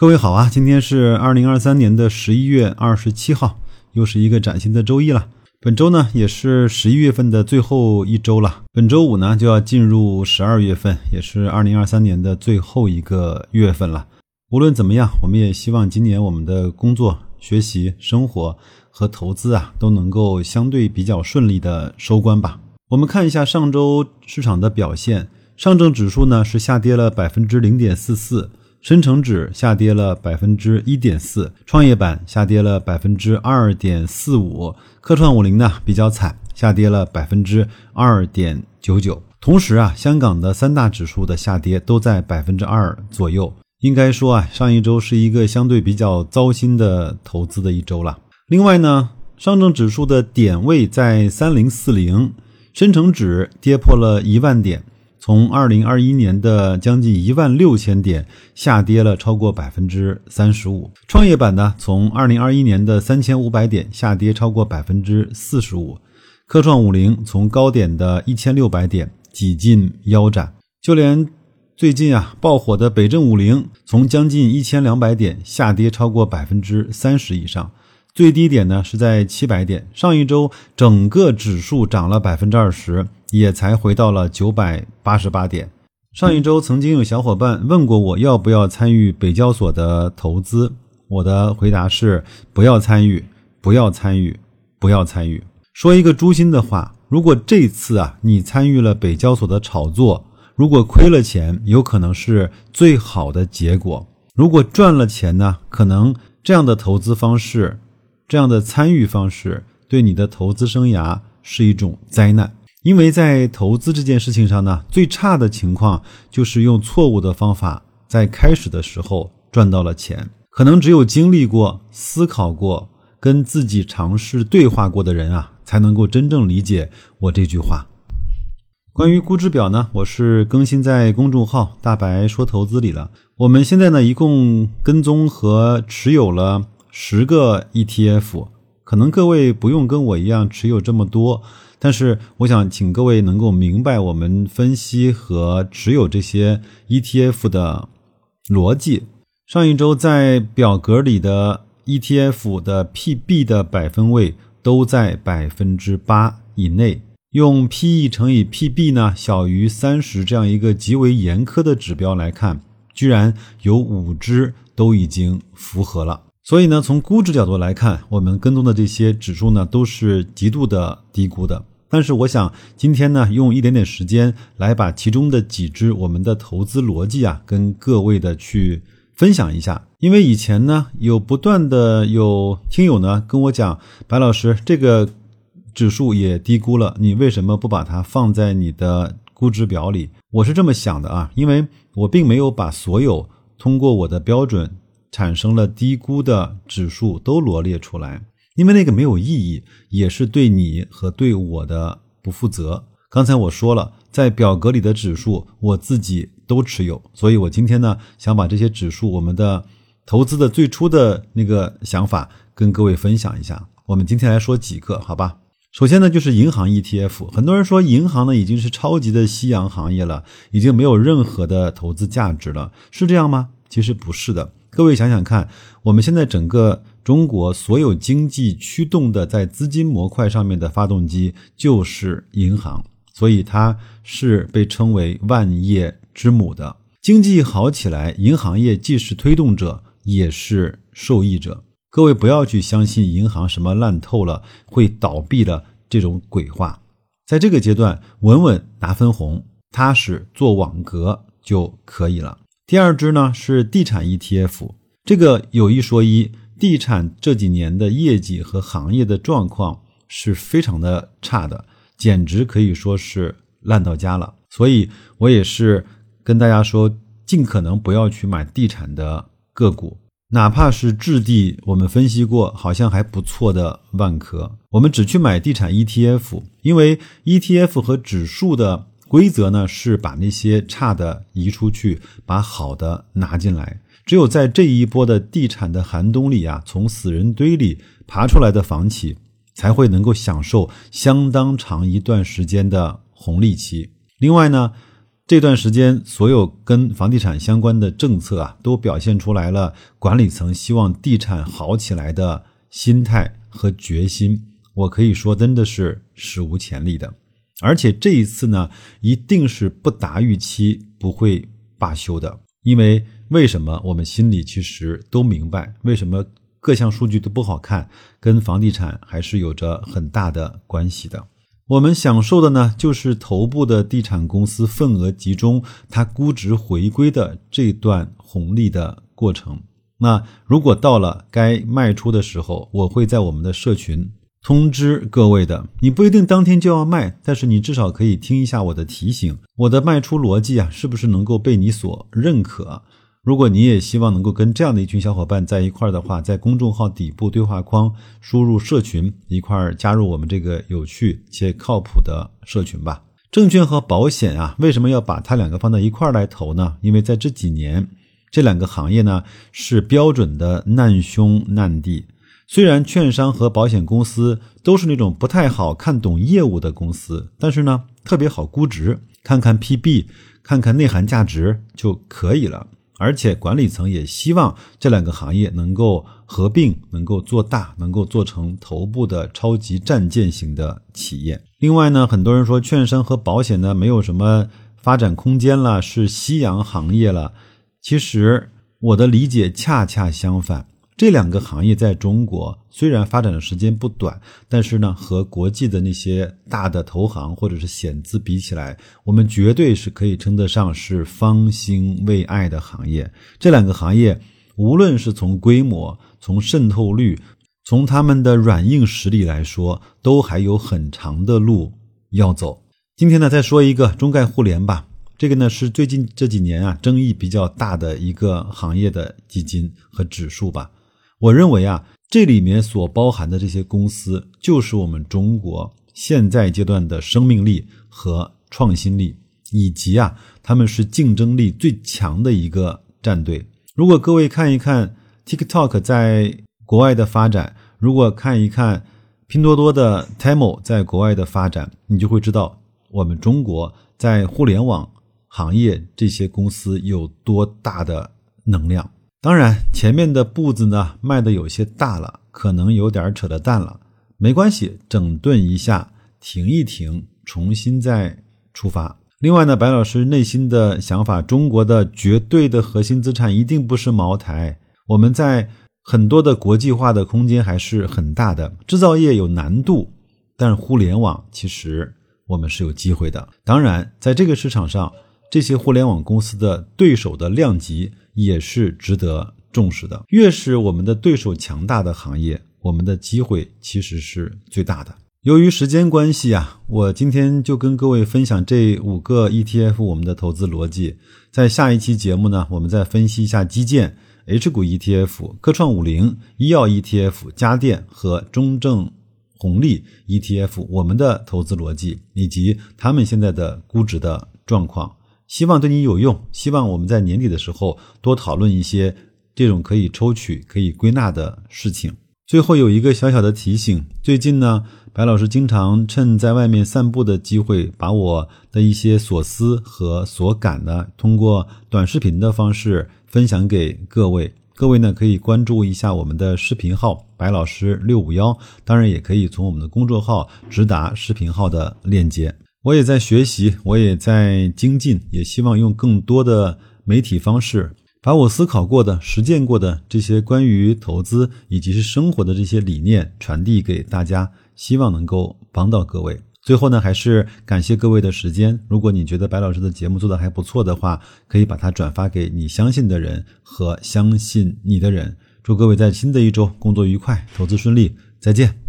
各位好啊，今天是二零二三年的十一月二十七号，又是一个崭新的周一了。本周呢也是十一月份的最后一周了，本周五呢就要进入十二月份，也是二零二三年的最后一个月份了。无论怎么样，我们也希望今年我们的工作、学习、生活和投资啊都能够相对比较顺利的收官吧。我们看一下上周市场的表现，上证指数呢是下跌了百分之零点四四。深成指下跌了百分之一点四，创业板下跌了百分之二点四五，科创五零呢比较惨，下跌了百分之二点九九。同时啊，香港的三大指数的下跌都在百分之二左右。应该说啊，上一周是一个相对比较糟心的投资的一周了。另外呢，上证指数的点位在三零四零，深成指跌破了一万点。从二零二一年的将近一万六千点下跌了超过百分之三十五，创业板呢从二零二一年的三千五百点下跌超过百分之四十五，科创五零从高点的一千六百点几近腰斩，就连最近啊爆火的北证五零从将近一千两百点下跌超过百分之三十以上。最低点呢是在七百点，上一周整个指数涨了百分之二十，也才回到了九百八十八点。上一周曾经有小伙伴问过我要不要参与北交所的投资，我的回答是不要参与，不要参与，不要参与。说一个诛心的话，如果这次啊你参与了北交所的炒作，如果亏了钱，有可能是最好的结果；如果赚了钱呢，可能这样的投资方式。这样的参与方式对你的投资生涯是一种灾难，因为在投资这件事情上呢，最差的情况就是用错误的方法，在开始的时候赚到了钱。可能只有经历过、思考过、跟自己尝试对话过的人啊，才能够真正理解我这句话。关于估值表呢，我是更新在公众号“大白说投资”里了。我们现在呢，一共跟踪和持有了。十个 ETF，可能各位不用跟我一样持有这么多，但是我想请各位能够明白我们分析和持有这些 ETF 的逻辑。上一周在表格里的 ETF 的 PB 的百分位都在百分之八以内，用 PE 乘以 PB 呢小于三十这样一个极为严苛的指标来看，居然有五只都已经符合了。所以呢，从估值角度来看，我们跟踪的这些指数呢，都是极度的低估的。但是，我想今天呢，用一点点时间来把其中的几只我们的投资逻辑啊，跟各位的去分享一下。因为以前呢，有不断的有听友呢跟我讲，白老师这个指数也低估了，你为什么不把它放在你的估值表里？我是这么想的啊，因为我并没有把所有通过我的标准。产生了低估的指数都罗列出来，因为那个没有意义，也是对你和对我的不负责。刚才我说了，在表格里的指数我自己都持有，所以我今天呢想把这些指数我们的投资的最初的那个想法跟各位分享一下。我们今天来说几个，好吧？首先呢就是银行 ETF，很多人说银行呢已经是超级的夕阳行业了，已经没有任何的投资价值了，是这样吗？其实不是的。各位想想看，我们现在整个中国所有经济驱动的在资金模块上面的发动机就是银行，所以它是被称为万业之母的。经济好起来，银行业既是推动者，也是受益者。各位不要去相信银行什么烂透了会倒闭的这种鬼话，在这个阶段稳稳拿分红，踏实做网格就可以了。第二支呢是地产 ETF，这个有一说一，地产这几年的业绩和行业的状况是非常的差的，简直可以说是烂到家了。所以我也是跟大家说，尽可能不要去买地产的个股，哪怕是质地我们分析过好像还不错的万科，我们只去买地产 ETF，因为 ETF 和指数的。规则呢是把那些差的移出去，把好的拿进来。只有在这一波的地产的寒冬里啊，从死人堆里爬出来的房企，才会能够享受相当长一段时间的红利期。另外呢，这段时间，所有跟房地产相关的政策啊，都表现出来了管理层希望地产好起来的心态和决心。我可以说，真的是史无前例的。而且这一次呢，一定是不达预期，不会罢休的。因为为什么？我们心里其实都明白，为什么各项数据都不好看，跟房地产还是有着很大的关系的。我们享受的呢，就是头部的地产公司份额集中，它估值回归的这段红利的过程。那如果到了该卖出的时候，我会在我们的社群通知各位的。你不一定当天就要卖，但是你至少可以听一下我的提醒，我的卖出逻辑啊，是不是能够被你所认可？如果你也希望能够跟这样的一群小伙伴在一块儿的话，在公众号底部对话框输入“社群”，一块儿加入我们这个有趣且靠谱的社群吧。证券和保险啊，为什么要把它两个放在一块儿来投呢？因为在这几年，这两个行业呢是标准的难兄难弟。虽然券商和保险公司都是那种不太好看懂业务的公司，但是呢特别好估值，看看 PB，看看内涵价值就可以了。而且管理层也希望这两个行业能够合并，能够做大，能够做成头部的超级战舰型的企业。另外呢，很多人说券商和保险呢没有什么发展空间了，是夕阳行业了。其实我的理解恰恰相反。这两个行业在中国虽然发展的时间不短，但是呢，和国际的那些大的投行或者是险资比起来，我们绝对是可以称得上是方兴未艾的行业。这两个行业，无论是从规模、从渗透率、从他们的软硬实力来说，都还有很长的路要走。今天呢，再说一个中概互联吧，这个呢是最近这几年啊争议比较大的一个行业的基金和指数吧。我认为啊，这里面所包含的这些公司，就是我们中国现在阶段的生命力和创新力，以及啊，他们是竞争力最强的一个战队。如果各位看一看 TikTok 在国外的发展，如果看一看拼多多的 Temu 在国外的发展，你就会知道我们中国在互联网行业这些公司有多大的能量。当然，前面的步子呢迈的有些大了，可能有点扯的淡了，没关系，整顿一下，停一停，重新再出发。另外呢，白老师内心的想法，中国的绝对的核心资产一定不是茅台。我们在很多的国际化的空间还是很大的，制造业有难度，但是互联网其实我们是有机会的。当然，在这个市场上，这些互联网公司的对手的量级。也是值得重视的。越是我们的对手强大的行业，我们的机会其实是最大的。由于时间关系啊，我今天就跟各位分享这五个 ETF 我们的投资逻辑。在下一期节目呢，我们再分析一下基建、H 股 ETF、科创五零、医药 ETF、家电和中证红利 ETF 我们的投资逻辑以及他们现在的估值的状况。希望对你有用。希望我们在年底的时候多讨论一些这种可以抽取、可以归纳的事情。最后有一个小小的提醒：最近呢，白老师经常趁在外面散步的机会，把我的一些所思和所感呢，通过短视频的方式分享给各位。各位呢，可以关注一下我们的视频号“白老师六五幺”，当然也可以从我们的公众号直达视频号的链接。我也在学习，我也在精进，也希望用更多的媒体方式，把我思考过的、实践过的这些关于投资以及是生活的这些理念传递给大家，希望能够帮到各位。最后呢，还是感谢各位的时间。如果你觉得白老师的节目做的还不错的话，可以把它转发给你相信的人和相信你的人。祝各位在新的一周工作愉快，投资顺利，再见。